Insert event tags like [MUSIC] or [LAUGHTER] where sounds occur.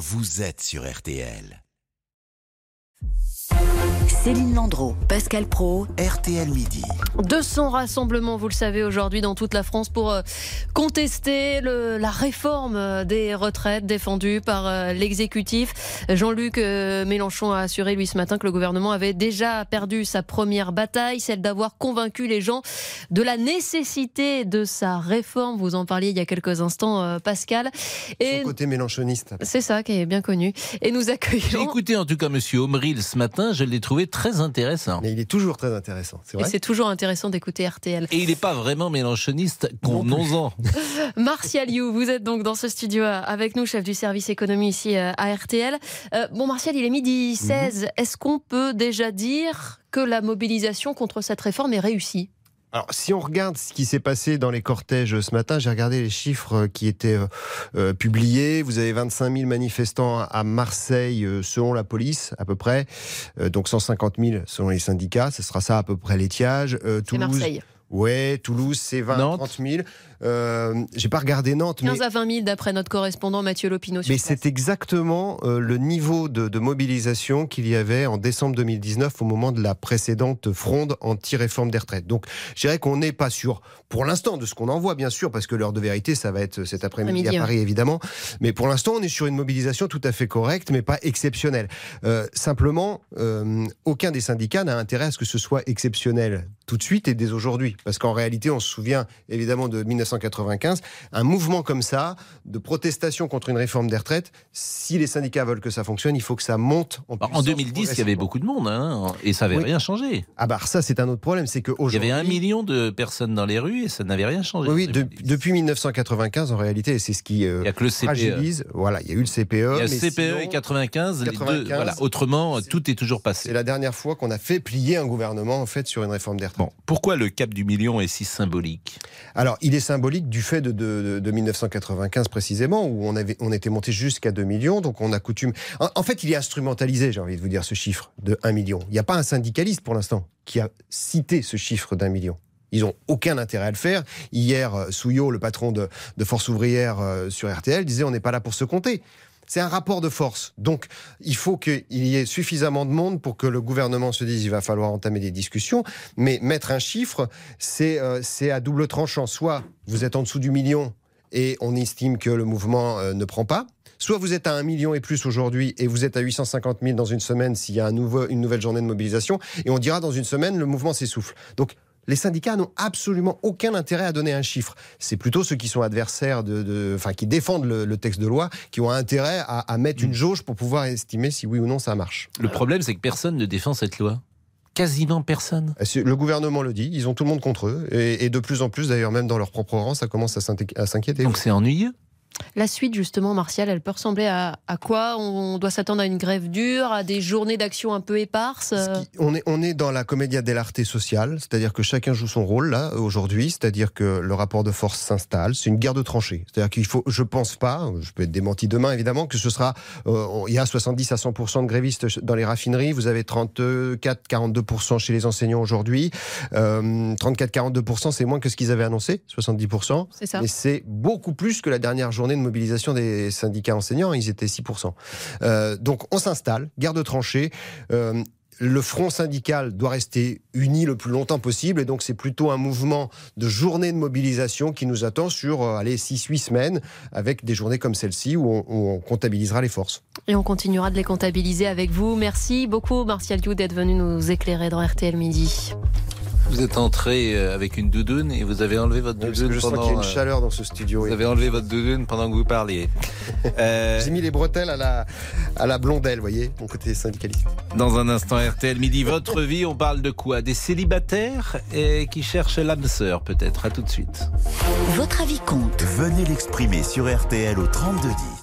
vous êtes sur RTL. Céline Landreau, Pascal Pro, RTL Midi. 200 rassemblements, vous le savez, aujourd'hui dans toute la France pour euh, contester le, la réforme euh, des retraites défendue par euh, l'exécutif. Jean-Luc Mélenchon a assuré, lui, ce matin, que le gouvernement avait déjà perdu sa première bataille, celle d'avoir convaincu les gens de la nécessité de sa réforme. Vous en parliez il y a quelques instants, Pascal. Et Son côté mélenchoniste. C'est ça qui est bien connu. Et nous accueillons. J'ai écouté en tout cas Monsieur Ce matin, je l'ai trouvé très intéressant. Mais il est toujours très intéressant, c'est vrai. Et c'est toujours intéressant d'écouter RTL. Et il n'est pas vraiment mélanchoniste, convenons-en. [LAUGHS] Martial You, vous êtes donc dans ce studio avec nous, chef du service économie ici euh, à RTL. Euh, bon, Martial, il est midi 16. Mhm. Est-ce qu'on peut déjà dire que la mobilisation contre cette réforme est réussie? Alors, si on regarde ce qui s'est passé dans les cortèges ce matin, j'ai regardé les chiffres qui étaient euh, euh, publiés. Vous avez 25 000 manifestants à Marseille, euh, selon la police, à peu près. donc 150 000 selon les syndicats. Ce sera ça à peu près l'étiage. Toulouse. Marseille. Ouais, Toulouse, c'est 20 30 000. Euh, J'ai pas regardé Nantes. 15 à 20 000 d'après notre correspondant Mathieu Lopineau. Mais c'est exactement euh, le niveau de, de mobilisation qu'il y avait en décembre 2019 au moment de la précédente fronde anti-réforme des retraites. Donc je dirais qu'on n'est pas sûr, pour l'instant, de ce qu'on en voit, bien sûr, parce que l'heure de vérité, ça va être cet après-midi à Paris, évidemment. Mais pour l'instant, on est sur une mobilisation tout à fait correcte, mais pas exceptionnelle. Euh, simplement, euh, aucun des syndicats n'a intérêt à ce que ce soit exceptionnel tout de suite et dès aujourd'hui. Parce qu'en réalité, on se souvient évidemment de 1995, un mouvement comme ça, de protestation contre une réforme des retraites, si les syndicats veulent que ça fonctionne, il faut que ça monte en En 2010, il y avait beaucoup de monde, hein, et ça n'avait rien changé. Ah bah ça, c'est un autre problème, c'est qu'aujourd'hui... Il y avait un million de personnes dans les rues et ça n'avait rien changé. Oui, depuis 1995, en réalité, c'est ce qui euh, il y a que le CPE. fragilise. Voilà, il y a eu le CPE. Il y a le CPE et 95, voilà, autrement, tout est toujours passé. C'est la dernière fois qu'on a fait plier un gouvernement, en fait, sur une réforme des retraites. Pourquoi le cap du million est si symbolique? Alors, il est symbolique du fait de, 1995 précisément, où on, avait, on était monté jusqu'à 2 millions, donc on a coutume... En, fait, il est instrumentalisé, j'ai envie de vous dire, ce chiffre de 1 million. Il n'y a pas un syndicaliste, pour l'instant, qui a cité ce chiffre d'un million. Ils n'ont aucun intérêt à le faire. Hier, euh, Souillot, le patron de, de Force ouvrière euh, sur RTL, disait on n'est pas là pour se compter. C'est un rapport de force. Donc, il faut qu'il y ait suffisamment de monde pour que le gouvernement se dise il va falloir entamer des discussions. Mais mettre un chiffre, c'est euh, à double tranchant. Soit vous êtes en dessous du million et on estime que le mouvement euh, ne prend pas. Soit vous êtes à un million et plus aujourd'hui et vous êtes à 850 000 dans une semaine s'il y a une nouvelle journée de mobilisation. Et on dira dans une semaine, le mouvement s'essouffle. Donc les syndicats n'ont absolument aucun intérêt à donner un chiffre. C'est plutôt ceux qui sont adversaires, de, enfin, qui défendent le, texte de loi, qui ont intérêt à, mettre une mm. jauge pour pouvoir estimer si oui ou non ça marche. Le problème, c'est que personne ne défend cette loi quasiment personne. Le gouvernement le dit, ils ont tout le monde contre eux, et, de plus en plus d'ailleurs, même dans leur propre rang, ça commence à s'inquiéter. Donc c'est ennuyeux la suite, justement, Martial, elle peut ressembler à, quoi? On doit s'attendre à une grève dure, à des journées d'action un peu éparses on, est, on est dans la comédia dell'arte sociale, c'est-à-dire que chacun joue son rôle, là, aujourd'hui, c'est-à-dire que le rapport de force s'installe. C'est une guerre de tranchées. C'est-à-dire qu'il faut, je pense pas, je peux être démenti demain, évidemment, que ce sera. Euh, il y a 70 à 100 de grévistes dans les raffineries, vous avez 34-42 chez les enseignants aujourd'hui. 34-42 euh, c'est moins que ce qu'ils avaient annoncé, 70 C'est ça. Mais c'est beaucoup plus que la dernière journée de mobilisation des syndicats enseignants, ils étaient 6%. Euh, donc on s'installe, guerre de tranchées. Euh, le front syndical doit rester uni le plus longtemps possible et donc c'est plutôt un mouvement de journée de mobilisation qui nous attend sur euh, allez 6-8 semaines avec des journées comme celle-ci où, on, comptabilisera les forces. Et on continuera de les comptabiliser avec vous. Merci beaucoup Martial You d'être venu nous éclairer dans RTL Midi. Vous êtes entré euh, avec une doudoune et vous avez enlevé votre doudoune je pendant. Sens qu'il y a une euh, chaleur dans ce studio. Vous avez enlevé votre doudoune pendant que vous parliez. [LAUGHS] euh... J'ai mis les bretelles à la, à la blondelle, vous voyez, mon côté syndicaliste. Dans un instant, RTL Midi, votre vie, on parle de quoi? Des célibataires et qui cherchent l'âme sœur, peut-être. À tout de suite. Votre avis compte. Venez l'exprimer sur RTL au 3210.